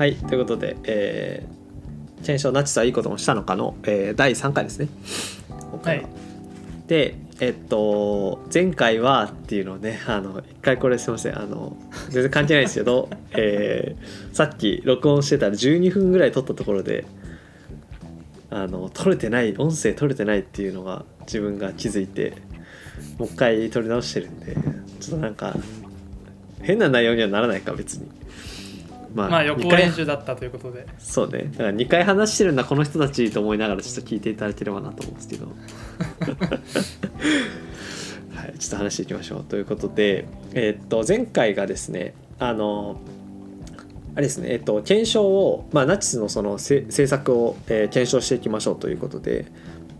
はいということで、えー、検証ナチスはいいこともしたのかの、えー、第3回ですね。はい。でえっと前回はっていうのをねあの一回これすいませんあの全然関係ないですけど、えーさっき録音してたら12分ぐらい撮ったところであの撮れてない音声撮れてないっていうのが自分が気づいてもう一回撮り直してるんでちょっとなんか変な内容にはならないか別にままあ予行練習だったということで。そうね。だから2回話してるんだこの人たちと思いながらちょっと聞いていただければなと思うんですけど。はいちょっと話していきましょう。ということでえーっと前回がですねあのあれですねえっと検証を、まあ、ナチスのそのせ政策を、えー検証していきましょうということで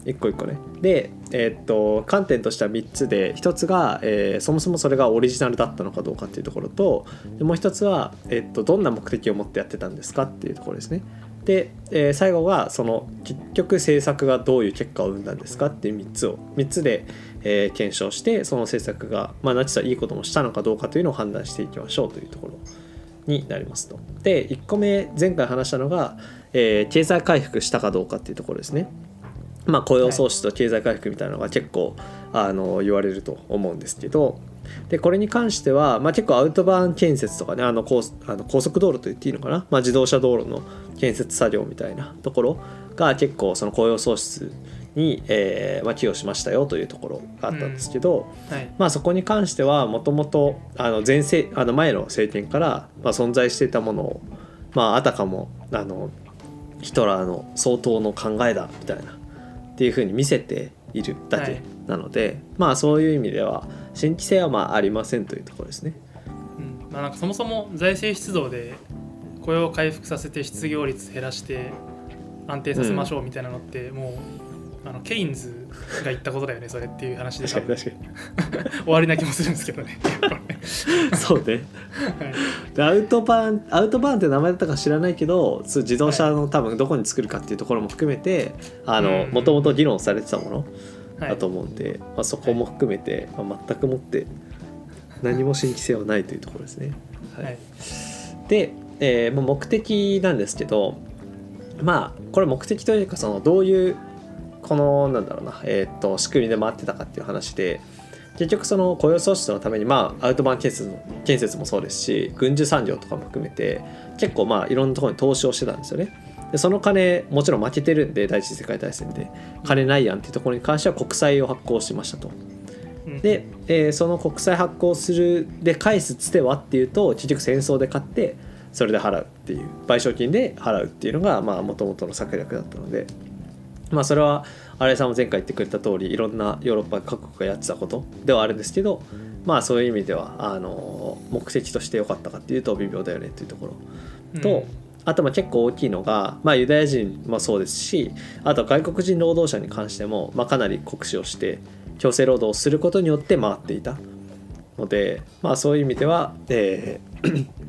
一個一個ねでえっと観点としては3つで1つが、えーそもそもそれがオリジナルだったのかどうかっていうところともう1つは、えっとどんな目的を持ってやってたんですかっていうところですねで、えー最後がその結局政策がどういう結果を生んだんですかっていう3つを3つで、えー検証してその政策が、まあ、ナチスはいいこともしたのかどうかというのを判断していきましょうというところになりますと。で1個目前回話したのが、えー経済回復したかどうかっていうところですね。まあ、雇用創出と経済回復みたいなのが結構あの言われると思うんですけどでこれに関しては、まあ、結構アウトバーン建設とかねあの高あの高速道路と言っていいのかな、まあ、自動車道路の建設作業みたいなところが結構その雇用創出に、えーまあ、寄与しましたよというところがあったんですけど、はい。まあ、そこに関してはもともとあの前世あの前の政権から、まあ、存在していたものを、まあ、あたかもあのヒトラーの相当の考えだみたいなっていうふうに見せているだけなので、まあそういう意味では新規性はまあありませんというところですね。うんまあ、なんかそもそも財政出動で雇用を回復させて失業率減らして安定させましょうみたいなのって、もうあのケインズが言ったことだよねそれっていう話で確かに確か 終わりな気もするんですけどね。そうね。はい。でアウトバーンアウトバーンって名前だったか知らないけど自動車の多分どこに作るかっていうところも含めてもともと議論されてたものはい。だと思うんで、まあ、そこも含めて、まあ、全くもって何も新規性はないというところですね。はい。はい。で、えーまあ目的なんですけどまあこれ目的というかそのどういうこのなんだろうな、えー、と仕組みで回ってたかっていう話で結局その雇用創出のためにまあアウトバーン建設の建設もそうですし軍需産業とかも含めて結構まあいろんなところに投資をしてたんですよね。でその金もちろん負けてるんで第一次世界大戦で金ないやんっていうところに関しては国債を発行しましたと。うんで、えーその国債発行するで返すつてはっていうと結局戦争で買ってそれで払うっていう賠償金で払うっていうのがもともとの策略だったのでまあそれは新井さんも前回言ってくれた通りいろんなヨーロッパ各国がやってたことではあるんですけどまあそういう意味ではあの目的として良かったかっていうと微妙だよねっていうところ。と、あとまあ結構大きいのが、まあ、ユダヤ人もそうですしあと外国人労働者に関しても、まあ、かなり酷使をして強制労働をすることによって回っていたので、まあ、そういう意味では、えー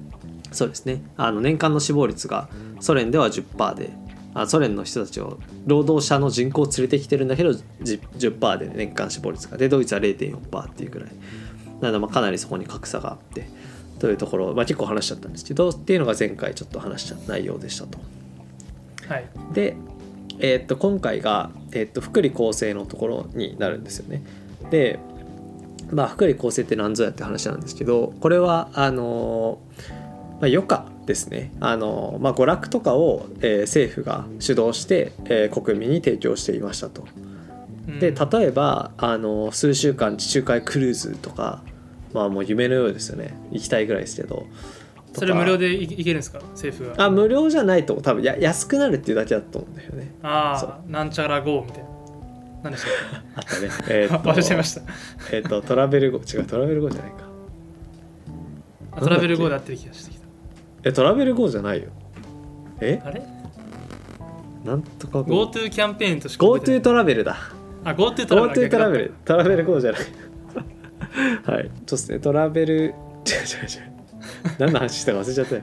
そうですね。あの年間の死亡率がソ連では10%であソ連の人たちを労働者の人口を連れてきてるんだけどじ10%で年間死亡率がでドイツは0.4%っていうくらいなのでまあかなりそこに格差があってというところ、まあ、結構話しちゃったんですけどっていうのが前回ちょっと話した内容でしたと。はいで、えーっと今回が、えーっと福利厚生のところになるんですよね。で、まあ、福利厚生って何ぞやって話なんですけどこれはあのーまあ、余暇ですね、あのーまあ、娯楽とかを、えー政府が主導して、えー国民に提供していましたと。うん。で例えばあの数週間地中海クルーズとかまあもう夢のようですよね。行きたいぐらいですけど。それ無料でいいけるんですか？政府が。あ無料じゃないと多分や安くなるっていうだけだと思うんだよね。ああなんちゃら GO みたいな。何でしたっ あったね。えけーっと 忘れちゃいました。えーっとトラベルゴ違うトラベルゴじゃないか。あトラベル GO で合ってる気がしてきたえトラベルゴじゃないよ。え？あれ？なんとか GoTo キャンペーンとしか GoTo い。トラベルだ。あ GoTo トラベル。GoTo トラベル。トラベル GO じゃない。はい。そうですねトラベル。違う違う違う。何の話したか忘れちゃったよ。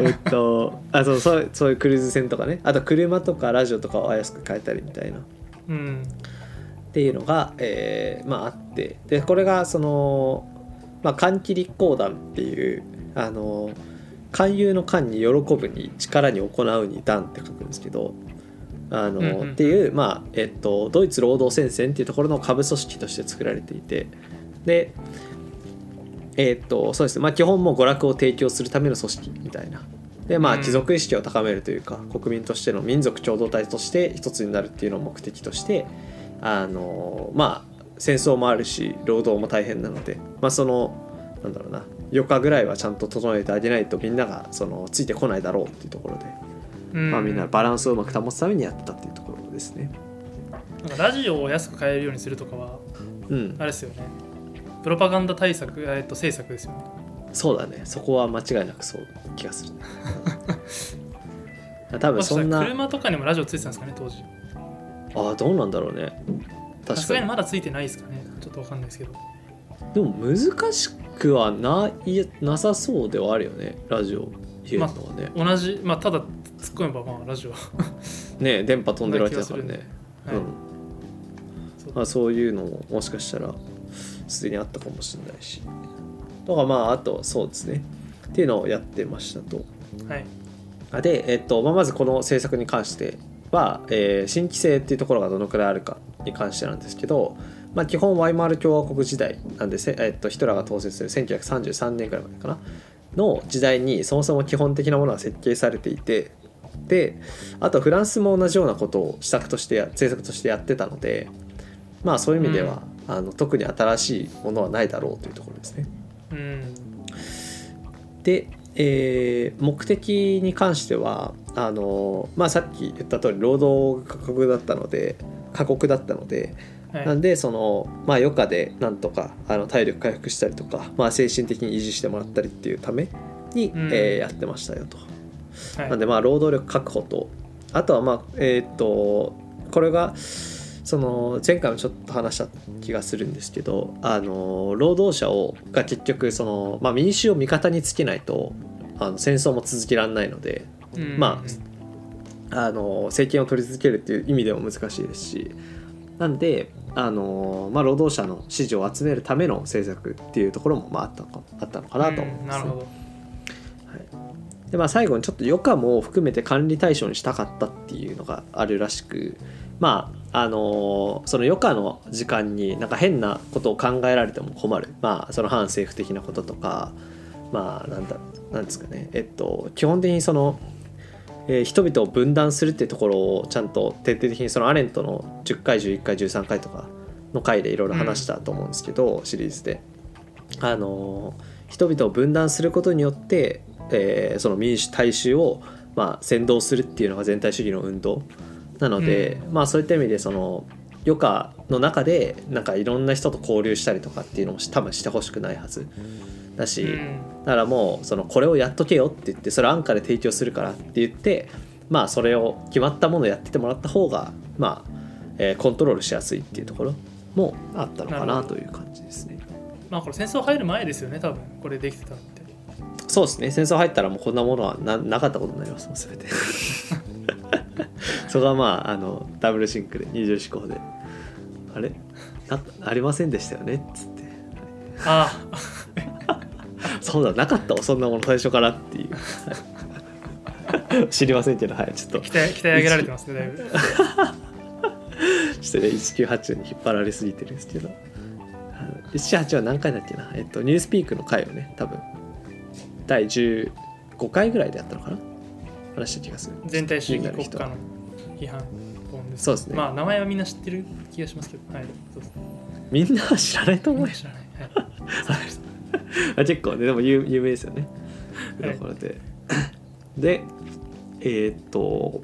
えっとあそうそうそういうクルーズ船とかね。あと車とかラジオとかを安く買えたりみたいな。うん。っていうのが、えーまあ、あって。でこれがその、まあ、寒気立候団っていうあの勧誘の間に喜ぶに力に行うに断って書くんですけどあの、うんうんっていう、まあえっと、ドイツ労働戦線っていうところの下部組織として作られていてでえっとそうですね。まあ基本もう娯楽を提供するための組織みたいな。でまあうん。貴族意識を高めるというか、国民としての民族共同体として一つになるっていうのを目的としてあのまあ戦争もあるし労働も大変なのでまあそのなんだろうな4日ぐらいはちゃんと整えてあげないとみんながそのついてこないだろうっていうところで、うん。まあ、みんなバランスをうまく保つためにやってたっていうところですね。なんかラジオを安く買えるようにするとかはうん。あれですよね。プロパガンダ対策、えっと、政策ですよね。そうだね。そこは間違いなくそう気がする。多分そんな。車とかにもラジオついてたんですかね当時。ああどうなんだろうね。確かに。にまだついてないですかね。ちょっとわかんないですけど。でも難しくはないなさそうではあるよね。ラジオ言うのはね、同じまあただ突っ込めばまあラジオ。はね電波飛んでるわけだからね。うん。まあ、そういうのももしかしたらすでにあったかもしれないし。とかまああとそうですね。っていうのをやってましたと。はい。あで、えっとまあ、まずこの政策に関しては、えー新規性っていうところがどのくらいあるかに関してなんですけど、まあ、基本ワイマール共和国時代なんでせ、えっと、ヒトラーが当選する1933年ぐらいまでかな？の時代にそもそも基本的なものが設計されていてであとフランスも同じようなことを施策としてや政策としてやってたのでまあそういう意味では、あの特に新しいものはないだろうというところですね。うん。で、えー目的に関してはあの、まあ、さっき言った通り労働が過酷だったので過酷だったので、はい。なんでその、まあ、余暇でなんとかあの体力回復したりとか、まあ、精神的に維持してもらったりっていうために、うん。えーやってましたよと。はい。なんでまあ労働力確保とあとはまあえーっとこれがその前回もちょっと話した気がするんですけどあの労働者をが結局その、まあ、民衆を味方につけないとあの戦争も続けられないのでうん。まあの政権を取り続けるっていう意味でも難しいですしなんであの、まあ、労働者の支持を集めるための政策っていうところもまああったのかあったのかなと思います、うんなるほど。でまあ、最後にちょっと余暇も含めて管理対象にしたかったっていうのがあるらしくまああのその余暇の時間になんか変なことを考えられても困る。まあその反政府的なこととかまあなんだなんですかね。えっと基本的にその、えー人々を分断するっていうところをちゃんと徹底的にそのアレントの10回11回13回とかの回でいろいろ話したと思うんですけど、シリーズで。あの人々を分断することによって、えーその民主大衆を、まあ、先導するっていうのが全体主義の運動なので、まあそういった意味でその余暇の中でなんかいろんな人と交流したりとかっていうのも多分してほしくないはず。うんだからもうそのこれをやっとけよって言ってそれ安価で提供するからって言ってまあそれを決まったものをやっててもらった方がまあ、えーコントロールしやすいっていうところもあったのかなという感じですね。まあこれ戦争入る前ですよね多分これできてたのって。そうですね。戦争入ったらもうこんなものはななかったことになりますもん全て。そこはまああのダブルシンクで二重思考で。あれ？なありませんでしたよね？っつって。あそうだなかったわそんなもの最初からっていう。はい知りませんけどはいちょっと。あ鍛え鍛え上げられてますねだいぶ。ちょっとね1980に引っ張られすぎてるんですけど。あの178は何回だっけな？えっとニュースピークの回をね多分第15回ぐらいでやったのかな？話した気がする。全体主義国家の批判本ですそうですね。まあ名前はみんな知ってる気がしますけど。はいそうですみんなは知らないと思うよ。知らない。はい あ結構ねでも有有名ですよね。はい。ところで、でえーっと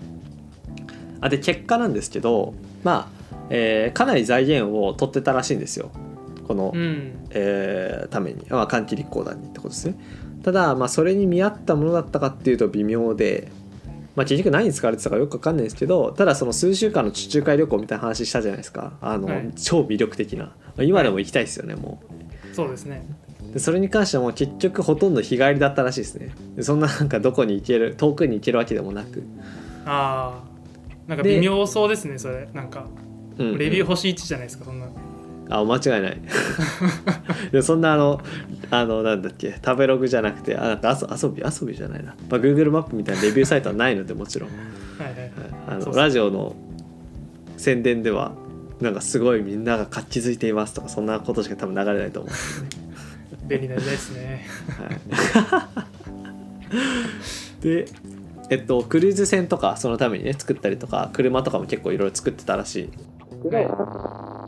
あで結果なんですけどまあ、えーかなり財源を取ってたらしいんですよ。この、うん。えーために、まあ、換気立候団にってことですね。ただ、まあ、それに見合ったものだったかっていうと微妙で、まあ、結局何に使われてたかよくわかんないですけどただその数週間の地中海旅行みたいな話したじゃないですか。あの、はい。超魅力的な。まあ今でも行きたいですよねもう。そうですねでそれに関してはもう結局ほとんど日帰りだったらしいですね。でそんななんかどこに行ける遠くに行けるわけでもなく、ああなんかで微妙そうですねそれ。なんかうん。うんレビュー星1じゃないですかそんな。あ間違いない。でそんなあのあのなんだっけ食べログじゃなくてあなんか遊び遊びじゃないな、まあ、Google マップみたいなレビューサイトはないのでもちろん。はいラジオの宣伝ではなんかすごいみんなが活気づいていますとかそんなことしか多分流れないと思うんですよね。便利な時代ですね。はい、でえっとクルーズ船とかそのためにね作ったりとか車とかも結構いろいろ作ってたらしい。けど、はい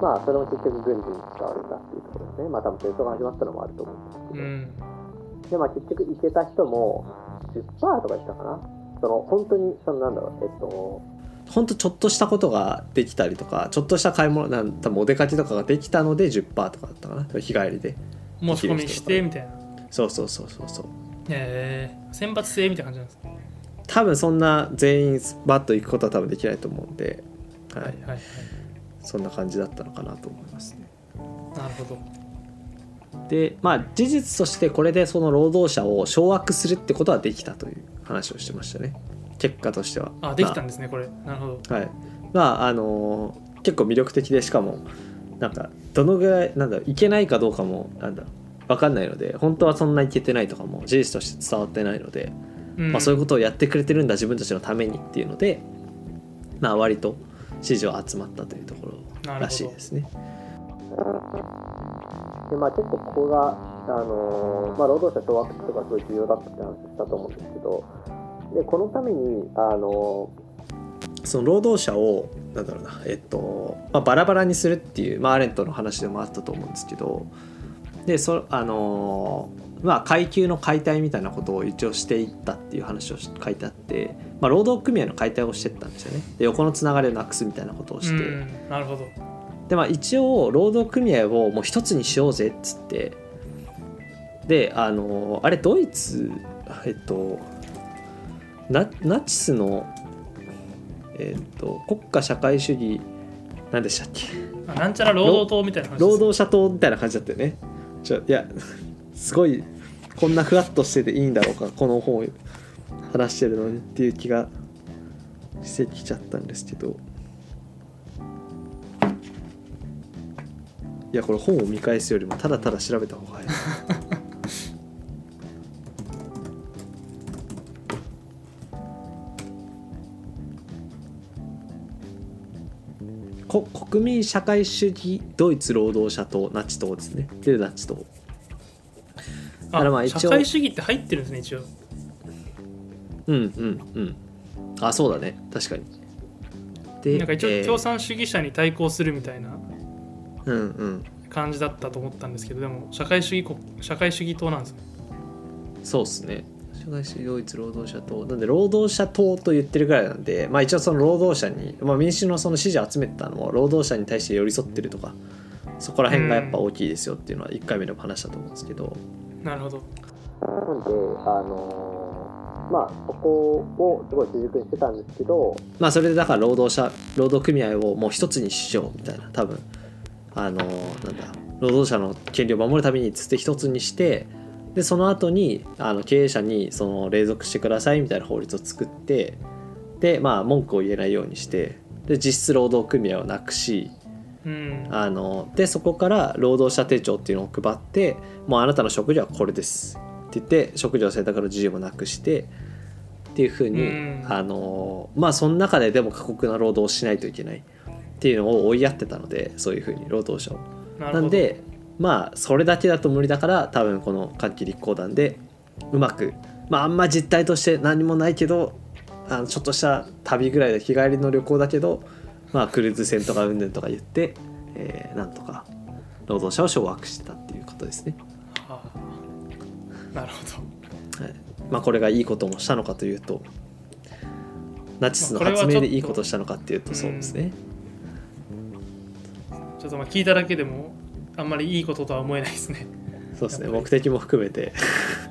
まあそれも結局軍事に使われたっていうところですね。まあ多分戦争が始まったのもあると思うんですけど、うん。でまあ結局行けた人も10%とか言ったかな。その本当にそのなんだろうえっと本当ちょっとしたことができたりとかちょっとした買い物なん多分お出かけとかができたので10%とかだったかな。日帰りで申し込みしてみたいな。そうそうそうそうそう。え。ー、選抜制みたいな感じなんですか？多分そんな全員バッと行くことは多分できないと思うんで、はい。はいはいはい。そんな感じだったのかなと思いますね。なるほど。でまあ事実としてこれでその労働者を掌握するってことはできたという話をしてましたね。結果としては。あできたんですねこれ。なるほど。はい。まああのー結構魅力的でしかもなんかどのぐらいなんだろういけないかどうかもなんだ分かんないので本当はそんないけてないとかも事実として伝わってないので、うんまあ、そういうことをやってくれてるんだ自分たちのためにっていうのでまあ割と支持は集まったというところらしいですね。でまあ、結構ここが、あのーまあ、労働者掌握とかすごい重要だったって話したと思うんですけどでこのために、あのーその労働者をなんだろうな、えっとまあ、バラバラにするっていう、まあ、アレントの話でもあったと思うんですけどでそあのーまあ、階級の解体みたいなことを一応していったっていう話をし書いてあって、まあ、労働組合の解体をしていったんですよねで横のつながりをなくすみたいなことをして。うんなるほどでまあ一応労働組合をもう一つにしようぜっつってであのあれドイツえっとナナチスのえっと国家社会主義何でしたっけ？あなんちゃら労働党みたいな話労働者党みたいな感じだったよね。ちょいやすごいこんなふわっとしてていいんだろうかこの本を話してるのにっていう気がしてきちゃったんですけど。いやこれ本を見返すよりもただただ調べた方が早い 国民社会主義ドイツ労働者党ナチ党ですね。でナチ党。だからまああ一応。社会主義って入ってるんですね一応。うんうんうん。あそうだね。確かに。でなんか一えー。応共産主義者に対抗するみたいな。うんうん。感じだったと思ったんですけどでも社会主義国社会主義党なんですね。そうっすね社会主義ドイツ労働者党。なんで労働者党と言ってるぐらいなんでまあ一応その労働者に、まあ、民主のその支持を集めてたのも労働者に対して寄り添ってるとかそこら辺がやっぱ大きいですよっていうのは1回目でも話したと思うんですけど、なるほど。なんで、あのまあ、そこをすごい主軸にしてたんですけど、まあ、それでだから労働者労働組合をもう一つにしようみたいな多分。あのなんだ労働者の権利を守るためにつって一つにしてでその後にあの経営者にその隷属してくださいみたいな法律を作ってでまあ文句を言えないようにしてで実質労働組合をなくしうん。あのでそこから労働者手帳っていうのを配ってもうあなたの職業はこれです。って言って職業選択の自由もなくしてっていうふうに、うん。あのまあその中ででも過酷な労働をしないといけないっていうのを追いやってたのでそういうふうに労働者を。ななんでまあそれだけだと無理だから多分この夏季立候団でうまくまああんま実態として何もないけどあのちょっとした旅ぐらいで日帰りの旅行だけどまあクルーズ船とかうんぬんとか言って、えーなんとか労働者を掌握してたっていうことですね。はあなるほどはいまあ、これがいいこともしたのかというとナチスの発明でいいことをしたのかっていうとそうですね。ちょっとまあ聞いただけでもあんまりいいこととは思えないですね。そうですね。目的も含めて。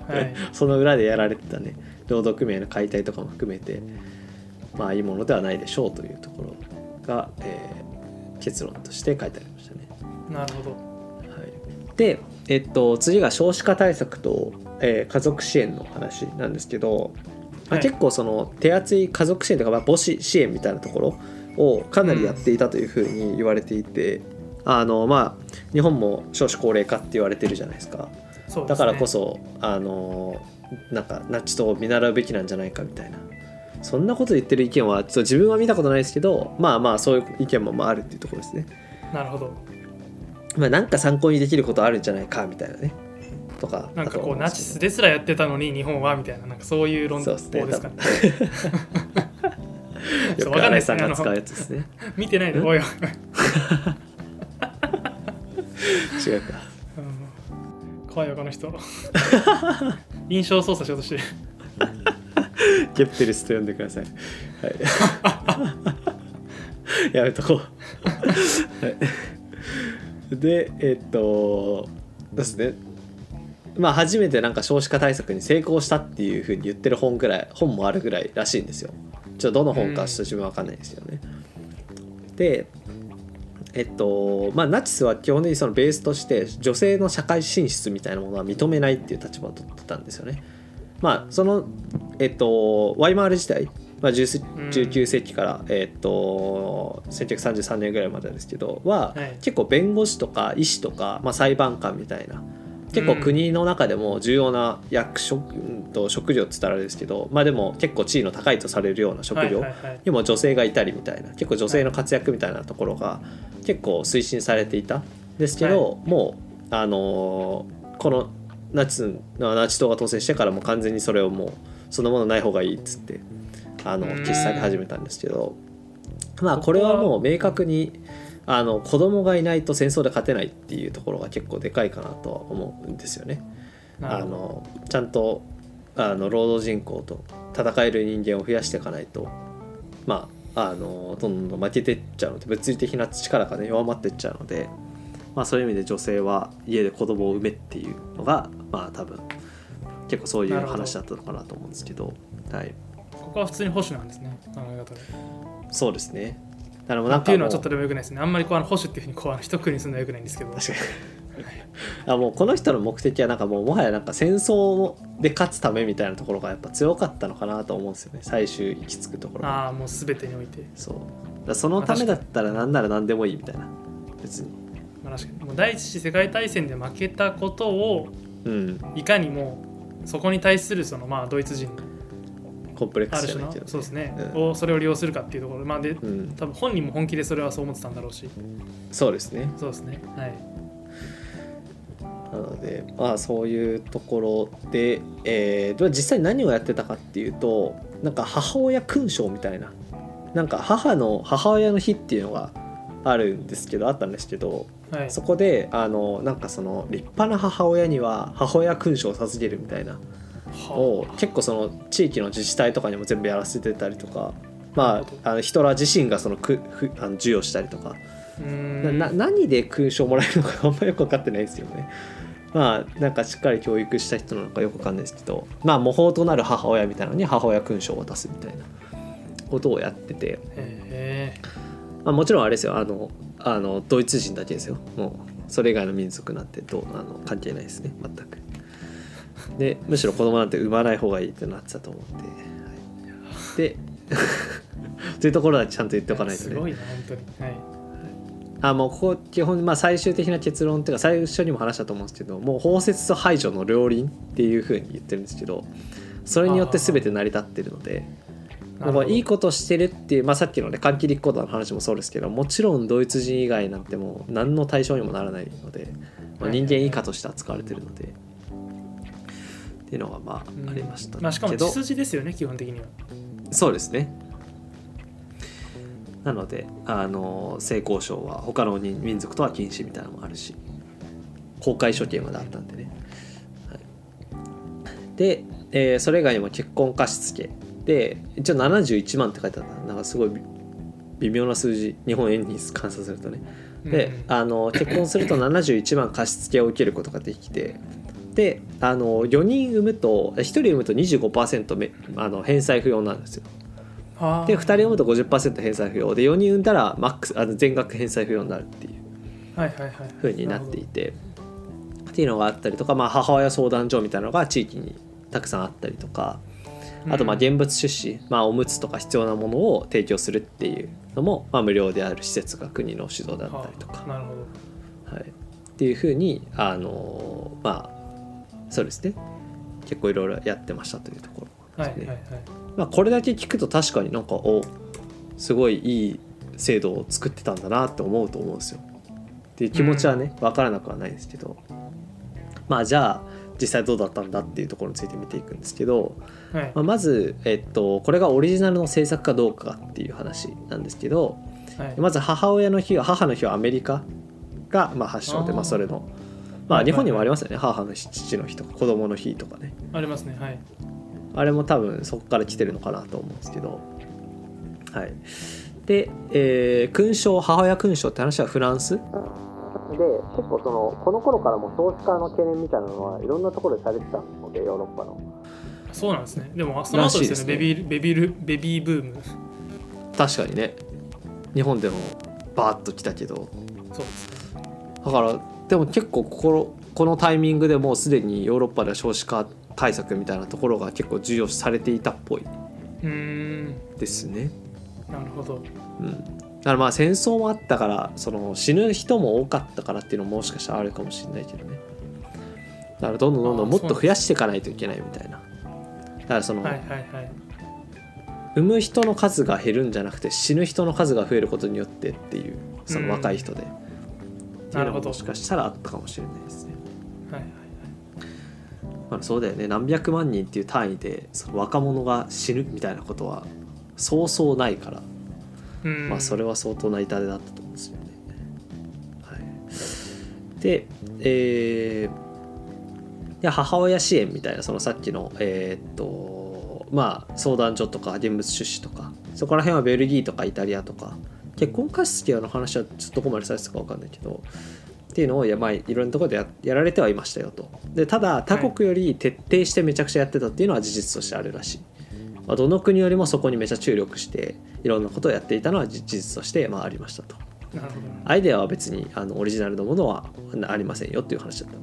はい。その裏でやられてたね。労働組合の解体とかも含めてまあいいものではないでしょうというところが、えー結論として書いてありましたね。なるほど。はい、で、えっと、次が少子化対策と、えー家族支援の話なんですけど、まあはい。結構その手厚い家族支援とか、まあ、母子支援みたいなところをかなりやっていたというふうに言われていて、あのまあ日本も少子高齢化って言われてるじゃないですか。すね。だからこそあのなんかナチ党を見習うべきなんじゃないかみたいな。そんなこと言ってる意見はちょっと自分は見たことないですけどまあまあそういう意見もまああるっていうところですね。なるほど。まあなんか参考にできることあるんじゃないかみたいなね。とかなんかこうナチスですらやってたのに日本はみたいななんかそういう論法ですかね。よそう わかんないく新井さんですね。あのが使うやつですね。見てないでおいおい、違うかうん怖いよこの人印象操作しようとしてるゲプテレスと呼んでください。はい。やめとこう。はい、で、えっと、ですね。まあ初めてなんか少子化対策に成功したっていうふうに言ってる本ぐらい本もあるぐらいらしいんですよ。ちょっとどの本かちょっと自分は分かんないですよね。でえっとまあナチスは基本的にそのベースとして女性の社会進出みたいなものは認めないっていう立場を取ってたんですよね。まあそのえっとワイマール時代、まあ、10 19世紀から、えっと1933年ぐらいまでですけどは、はい結構弁護士とか医師とか、まあ、裁判官みたいな結構国の中でも重要な役職うんと職業っつったらあれですけどまあでも結構地位の高いとされるような職業、にも女性がいたりみたいな結構女性の活躍みたいなところが結構推進されていたんですけど、もうあのーこのナチスナチ党が当選してからも完全にそれをもうそんなものない方がいいっつってあのうん。消し去り始めたんですけどまあこれはもう明確にあの子供がいないと戦争で勝てないっていうところが結構でかいかなとは思うんですよね。あのちゃんとあの労働人口と戦える人間を増やしていかないとまああのどんどん負けてっちゃうので物理的な力がね弱まってっちゃうので、まあ、そういう意味で女性は家で子供を産めっていうのがまあ多分結構そういう話だったのかなと思うんですけど。はい。ここは普通に保守なんですね考え方で。そうですねなんっかもていうのはちょっとでもよくないですね。あんまりこうあの保守っていうふうにこうあの一括りにするのはよくないんですけど。確かにあもうこの人の目的はなんかもうもはやなんか戦争で勝つためみたいなところがやっぱ強かったのかなと思うんですよね。最終行き着くところが。ああもう全てにおいて、そう。だそのためだったら何なら何でもいいみたいな。別に。まあ、確かに。もう第一次世界大戦で負けたことをうん。いかにもそこに対するそのまあドイツ人のコンプレックスじゃないけど、そうですね、うん。をそれを利用するかっていうところ。まあでうん、多分本人も本気でそれはそう思ってたんだろうし。そうですね。そうですね。はい。なのでまあそういうところで、えーでは実際何をやってたかっていうとなんか母親勲章みたいな。なんか母の母親の日っていうのがあるんですけどあったんですけどはい。そこであのなんかその立派な母親には母親勲章を授けるみたいなを結構その地域の自治体とかにも全部やらせてたりとかまああのヒトラー自身がそのくふあの授与したりとか。なな何で勲章もらえるのかあんまよく分かってないですよね。まあなんかしっかり教育した人なのかよく分かんないですけどまあ模倣となる母親みたいなのに母親勲章を渡すみたいなことをやってて、へまあ、もちろんあれですよ。あのあのドイツ人だけですよ。もうそれ以外の民族なんてどうあの関係ないですね。全く。でむしろ子供なんて産まない方がいいってなってたと思って、はい、で というところはちゃんと言っておかないとね。すごいな本当に。はい。あもうここ基本、まあ、最終的な結論っていうか最初にも話したと思うんですけどもう包摂と排除の両輪っていうふうに言ってるんですけどそれによって全て成り立ってるのでなるほど。まあいいことしてるっていう、まあ、さっきのね換気立候補の話もそうですけどもちろんドイツ人以外なんてもう何の対象にもならないので、まあ、人間以下として扱われてるのでっていうのがまあうんありましたまあ、しかもけど。血筋ですよね基本的には。そうですね。なのであの性交渉は他の民民族とは禁止みたいなのもあるし公開処刑まであったんでね、はい、で、えーそれ以外にも結婚貸付で一応71万って書いてあった。なんかすごい微微妙な数字日本円に換算するとね。で、うん。あの結婚すると71万貸付を受けることができてであの4人産むと1人産むと25%めあの返済不要なんですよ。で2人産むと50%返済不要。で4人産んだらマックスあの全額返済不要になるっていう。はいはいはい。風になっていて。っていうのがあったりとか、まあ、母親相談所みたいなのが地域にたくさんあったりとか。あとまあうん現物出資、まあ、おむつとか必要なものを提供するっていうのも、まあ、無料である施設が国の指導だったりとか。はあなるほど。はい、っていうふうにあのまあそうですね。結構いろいろやってましたというところ。はいはいはい。まあ、これだけ聞くと確かになんかおすごいいい制度を作ってたんだなって思うと思うんですよ。っていう気持ちはね分からなくはないですけど。まあじゃあ実際どうだったんだっていうところについて見ていくんですけど、はい。まあ、まず、えっと、これがオリジナルの制作かどうかっていう話なんですけどはい。まず母親の日は母の日はアメリカがまあ発祥でまあ、それのまあ日本にもありますよね。母の日父の日とか子供の日とかね。ありますねはい。あれも多分そこから来てるのかなと思うんですけど。はい。で、えー勲章母親勲章って話はフランス？で結構そのこの頃からも少子化の懸念みたいなのはいろんなところでされてたのでヨーロッパの。そうなんですね。でもその後ですよねね。ベビーベビールベビーブーム。確かにね。日本でもバーッと来たけど。そうですね。だからでも結構このこのタイミングでもうすでにヨーロッパでは少子化対策みたいなところが結構重要視されていたっぽい。ですね。なるほど。うん、だからまあ戦争もあったからその死ぬ人も多かったからっていうのももしかしたらあるかもしれないけどね。だからどんどんどんどんもっと増やしていかないといけないみたいな。だからその、はいはいはい。産む人の数が減るんじゃなくて死ぬ人の数が増えることによってっていうその若い人で、っていうのもなるほど。もしかしたらあったかもしれないですね、はいはいまあ、そうだよね。何百万人っていう単位でその若者が死ぬみたいなことはそうそうないから。うん。まあ、それは相当な痛手だったと思うんですよね。はい、で、えーで母親支援みたいなそのさっきの、えーっとまあ、相談所とか現物出資とかそこら辺はベルギーとかイタリアとか結婚貸付の話はちょっとどこまでされてたか分かんないけどっていうのをや、まあ、いろんなところでややられてはいましたよと。でただ他国より徹底してめちゃくちゃやってたっていうのは事実としてあるらしい。まあ、どの国よりもそこにめちゃ注力していろんなことをやっていたのは事実としてまあありましたと。アイデアは別にあのオリジナルのものはありませんよっていう話だった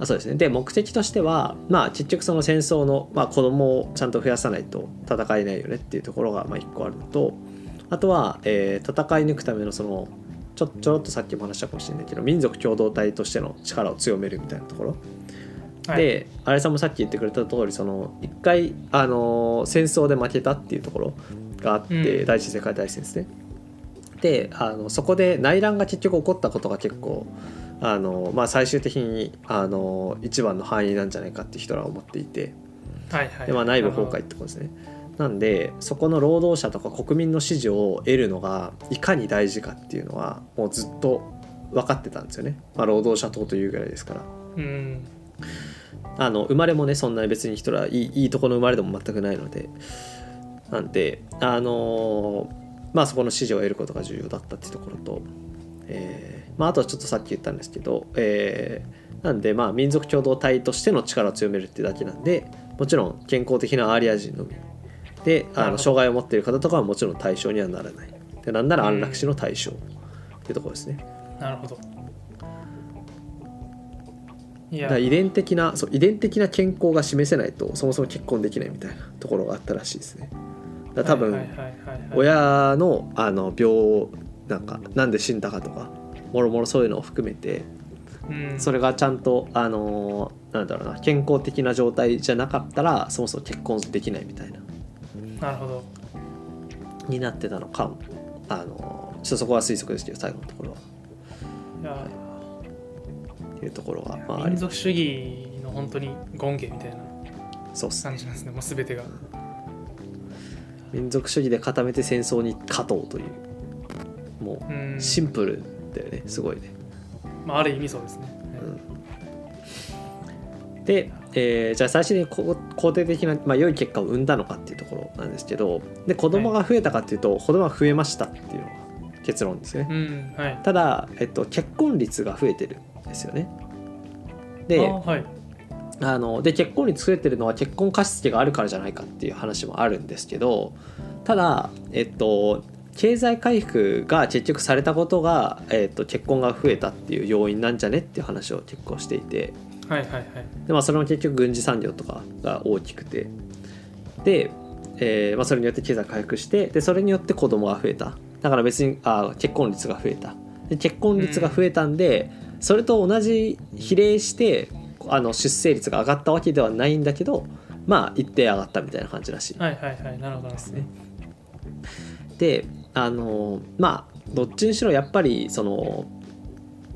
あそうですね。で目的としてはまあ結局その戦争の、まあ、子供をちゃんと増やさないと戦えないよねっていうところがまあ一個あるのとあとは、えー戦い抜くためのそのちょちょろっとさっきも話したかもしれないけど民族共同体としての力を強めるみたいなところ。はい。であれさんもさっき言ってくれた通りその一回、あのー戦争で負けたっていうところがあって、うん。第一次世界大戦ですね。であのそこで内乱が結局起こったことが結構あの、まあ、最終的にあの一番の範囲なんじゃないかってヒトラーは思っていて。はいはい。で、まあ、内部崩壊ってことですね。なんでそこの労働者とか国民の支持を得るのがいかに大事かっていうのはもうずっと分かってたんですよね、まあ、労働者党というぐらいですから。うん。あの生まれもねそんなに別に人らいいいいとこの生まれでも全くないので。なんであのーまあそこの支持を得ることが重要だったっていうところと、えーまあ、あとはちょっとさっき言ったんですけど、えーなんでまあ民族共同体としての力を強めるってだけなんでもちろん健康的なアーリア人のみであの障害を持っている方とかはもちろん対象にはならない。でなんなら安楽死の対象っていうところですね。なるほど。いや。だ遺伝的なそう遺伝的な健康が示せないとそもそも結婚できないみたいなところがあったらしいですね。だ多分、親のあの病なんかなんで死んだかとかもろもろそういうのを含めてうん。それがちゃんとあのなんだろうな健康的な状態じゃなかったらそもそも結婚できないみたいななるほど。になってたのかもあのちょっとそこは推測ですけど最後のところは。いやっていうところが、まあ、民族主義の本当に権下みたいなそう感じなんですねもう全てが。民族主義で固めて戦争に勝とうという。もううん。シンプルだよねすごいね。まあある意味そうですね、で、えーじゃあ最終的にこ肯定的な、まあ、良い結果を生んだのかっていうところなんですけどで子供が増えたかっていうと、子供が増えましたっていうのが結論ですね。うんはいただ、えっと、結婚率が増えてるんですよね。であはいあので結婚率増えてるのは結婚貸付があるからじゃないかっていう話もあるんですけどただえっと経済回復が結局されたことが、えっと、結婚が増えたっていう要因なんじゃねっていう話を結構していてはいはいはい。で、まあ、それも結局軍事産業とかが大きくて。で、えーまあ、それによって経済回復してでそれによって子供が増えた。だから別にあ結婚率が増えた。で結婚率が増えたんで、それと同じ比例してあの出生率が上がったわけではないんだけどまあ一定上がったみたいな感じらしい。はいはいはいなるほどですね。であのまあどっちにしろやっぱりその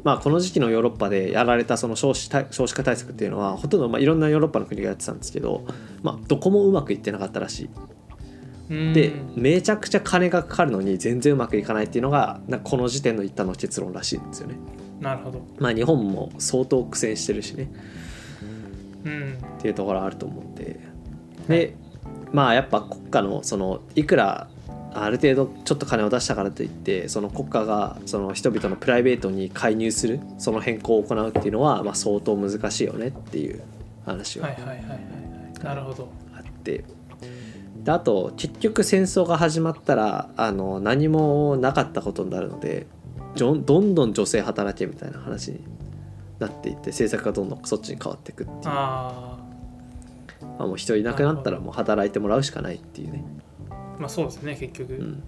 まあこの時期のヨーロッパでやられたその少子対少子化対策っていうのはほとんどまあいろんなヨーロッパの国がやってたんですけど、まあ、どこもうまくいってなかったらしい。うん。でめちゃくちゃ金がかかるのに全然うまくいかないっていうのがなこの時点の一旦の結論らしいんですよね。なるほど。まあ日本も相当苦戦してるしね。うん。っていうところあると思うんで。でまあやっぱ国家のそのいくらある程度ちょっと金を出したからといってその国家がその人々のプライベートに介入するその変更を行うっていうのはまあ相当難しいよねっていう話がはいはいはいはいはい。なるほど。あって。であと結局戦争が始まったらあの何もなかったことになるのでどんどん女性働けみたいな話になっていって政策がどんどんそっちに変わっていくっていう。あまあ、もう人いなくなったらもう働いてもらうしかないっていうね、あまあそうですね結局。う、うん。ん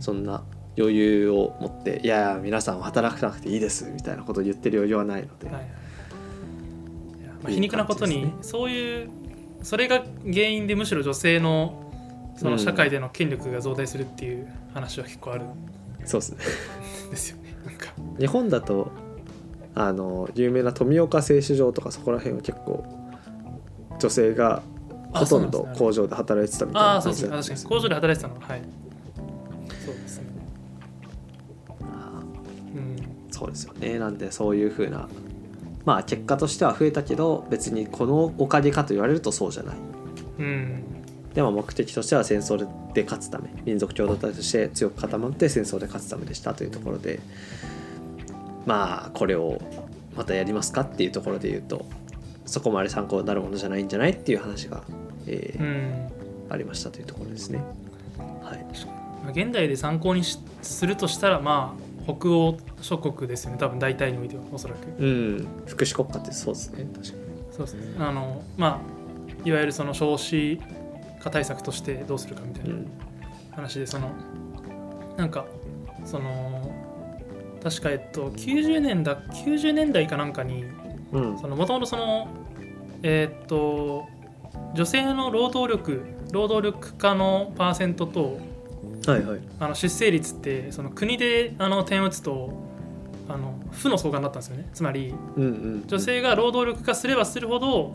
そんな余裕を持って「いやいや皆さんは働かなくていいです」みたいなことを言ってる余裕はないので、はいまあ、皮肉なことにいい感じそういうそれが原因でむしろ女性のその社会での権力が増大するっていう話は結構ある。んそうですね。ですよねなんか。日本だとあの有名な富岡製糸場とかそこら辺は結構女性があほとんど工場で働いてたみたいな工場で働いてたのははい。そうですね。そうですよね。なんでそういうふうなまあ結果としては増えたけど別にこのおかげかと言われるとそうじゃない。うん。でも目的としては戦争で勝つため民族共同体として強く固まって戦争で勝つためでしたというところでまあこれをまたやりますかっていうところで言うとそこまで参考になるものじゃないんじゃないっていう話が、えーうん。ありましたというところですね。はい、まあ現代で参考にしするとしたらまあ北欧諸国ですよね。多分大体においてはおそらく。うん。福祉国家ってそうですね。確かに。そうですね。あのまあいわゆるその少子化対策としてどうするかみたいうなん。話でそのなんかその確かえっと90年だ90年代かなんかにもともとそのえーっと女性の労働力労働力化のパーセントとはいはい。あの出生率ってその国であの点を打つとあの負の相関だったんですよね。つまりうんうん女性が労働力化すればするほど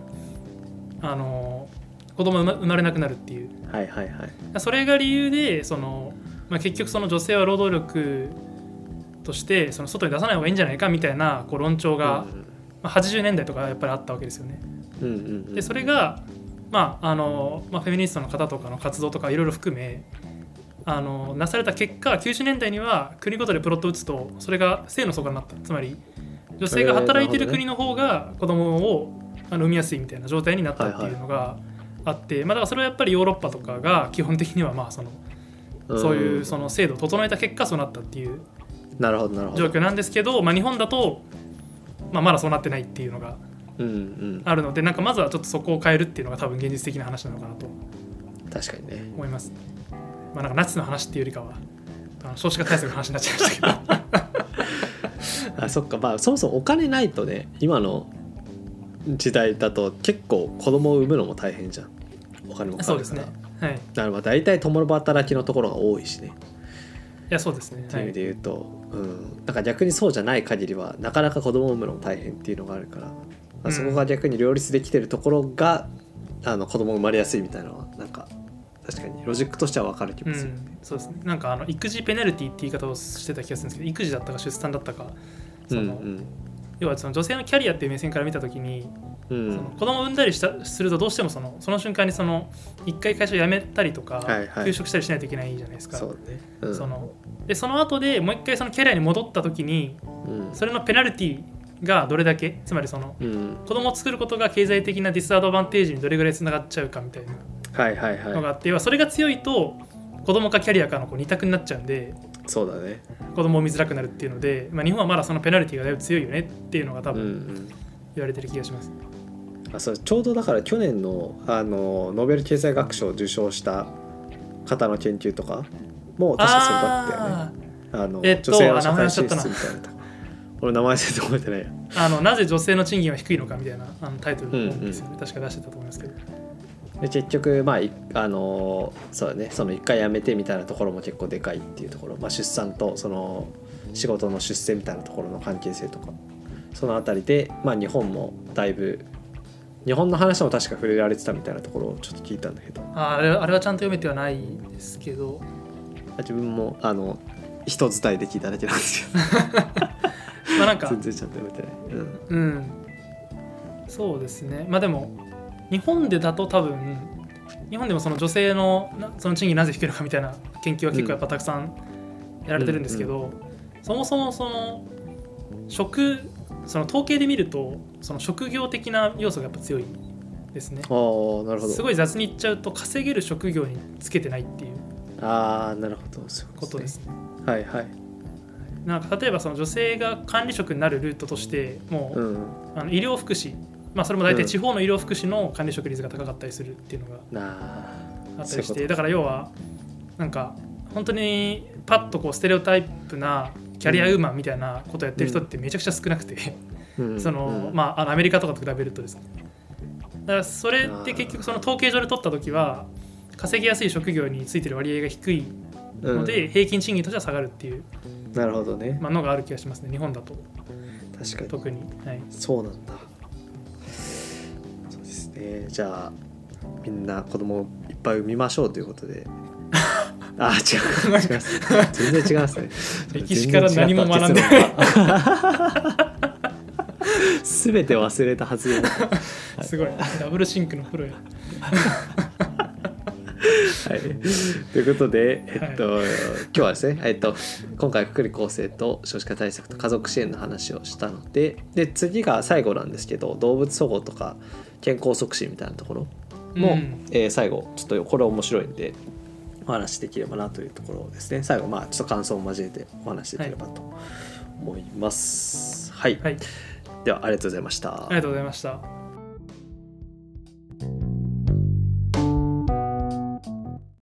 あの子供が生まれなくなるっていう。はいはいはい。それが理由でその、まあ、結局その女性は労働力としてその外に出さない方がいいんじゃないかみたいなこう論調が、まあ、80年代とかやっぱりあったわけですよね。うんうんうん。でそれが、まああのまあ、フェミニストの方とかの活動とかいろいろ含めあのなされた結果90年代には国ごとでプロットを打つとそれが性の相関になったつまり女性が働いてる国の方が子供をあの産みやすいみたいな状態になったっていうのがあって、まあ、だからそれはやっぱりヨーロッパとかが基本的にはまあそのそういうその制度を整えた結果そうなったっていうなるほどなるほど。状況なんですけど、まあ、日本だと、まあ、まだそうなってないっていうのがうんうん。あるのでなんかまずはちょっとそこを変えるっていうのが多分現実的な話なのかなと。確かにね。思います。まあ、なんかナチスの話っていうよりかはあの少子化対策の話になっちゃいましたけど。あそっか。まあそもそもお金ないとね今の時代だと結構子供を産むのも大変じゃん。お金もかかるから。そうですね。はい、いだからまあ大体共働きのところが多いしね。やそうですね。っていうはい、意味で言うと、うん、なんか逆にそうじゃない限りはなかなか子供を産むのも大変っていうのがあるから、まあ、そこが逆に両立できてるところが、あの子供生まれやすいみたいなのはなんか確かにロジックとしては分かる気うもする、ん、そうですね。なんかあの育児ペナルティって言い方をしてた気がするんですけど育児だったか出産だったかその、うん要はその女性のキャリアっていう目線から見た時に、うん。うんその子供を産んだりしたするとどうしてもそのその瞬間にその一回会社を辞めたりとか、はいはい。休職したりしないといけないじゃないですか。そうね、うん。そのでその後でもう一回そのキャリアに戻った時にうん。それのペナルティがどれだけつまりそのうん、子供を作ることが経済的なディスアドバンテージにどれぐらいつながっちゃうかみたいなはいはいはい。のがあって、要はそれが強いと子供かキャリアかのこう二択になっちゃうんでそうだね。子供を見づらくなるっていうので、まあ、日本はまだそのペナルティがだいぶ強いよねっていうのが多うんう分ん。言われてる気がします。あそうちょうどだから去年のあのノーベル経済学賞を受賞した方の研究とかも確かそれだったよね。あのえっと女性の社会進出みたいな。とこ俺名前全然覚えてないやあのなぜ女性の賃金は低いのかみたいなあのタイトルの本ですよね、確か出してたと思いますけど。で結局まあいあのそうだね。その一回辞めてみたいなところも結構でかいっていうところ、まあ、出産とその仕事の出世みたいなところの関係性とか。そのあたりで、まあ、日本もだいぶ日本の話も確か触れられてたみたいなところをちょっと聞いたんだけど。ああれあれはちゃんと読めてはないですけど。自分もあの人伝いで聞いただけなんですよ まあなんか全然ちゃんと読めてない、うん。うん。そうですね。まあでも日本でだと多分日本でもその女性のなその賃金なぜ低いのかみたいな研究は結構やっぱたくさんやられてるんですけど、そもそもその職その統計で見るとその職業的な要素がやっぱ強いですね。ああなるほど。すごい雑に言っちゃうと稼げる職業につけてないっていうああなるほど。そういうことですね。はいはいなんか例えばその女性が管理職になるルートとしてもう、うん。あの医療福祉まあそれも大うん。体地方の医療福祉の管理職率が高かったりするっていうのがなあ。ったりしそういうことてだから要はなんか本当にパッとこうステレオタイプなキャリアウーマンみたいなことやってる人ってめちゃくちゃ少なくて、うん。そのうん。まああのアメリカとかと比べるとですね。だからそれって結局その統計上で取った時は稼ぎやすい職業についてる割合が低いので、うん。平均賃金としては下がるっていう、なるほどね。まあ、のがある気がしますね日本だと。確かに。特に、はい、そうなんだ。そうですね。じゃあみんな子供をいっぱい産みましょうということで。あ違う。違い全然違います。ね歴史から何も学んでない。す べて忘れた発言はい すごい。ダブルシンクのプロやはい、ということで、えっと今日はですね、えっと、今回福利厚生と少子化対策と家族支援の話をしたのでで次が最後なんですけど動物保護とか健康促進みたいなところも、うん。えー最後ちょっとこれ面白いんでお話しできればなというところですね。最後まあちょっと感想を交えてお話しできればと思います。はい、はい。ではありがとうございました。ありがとうございました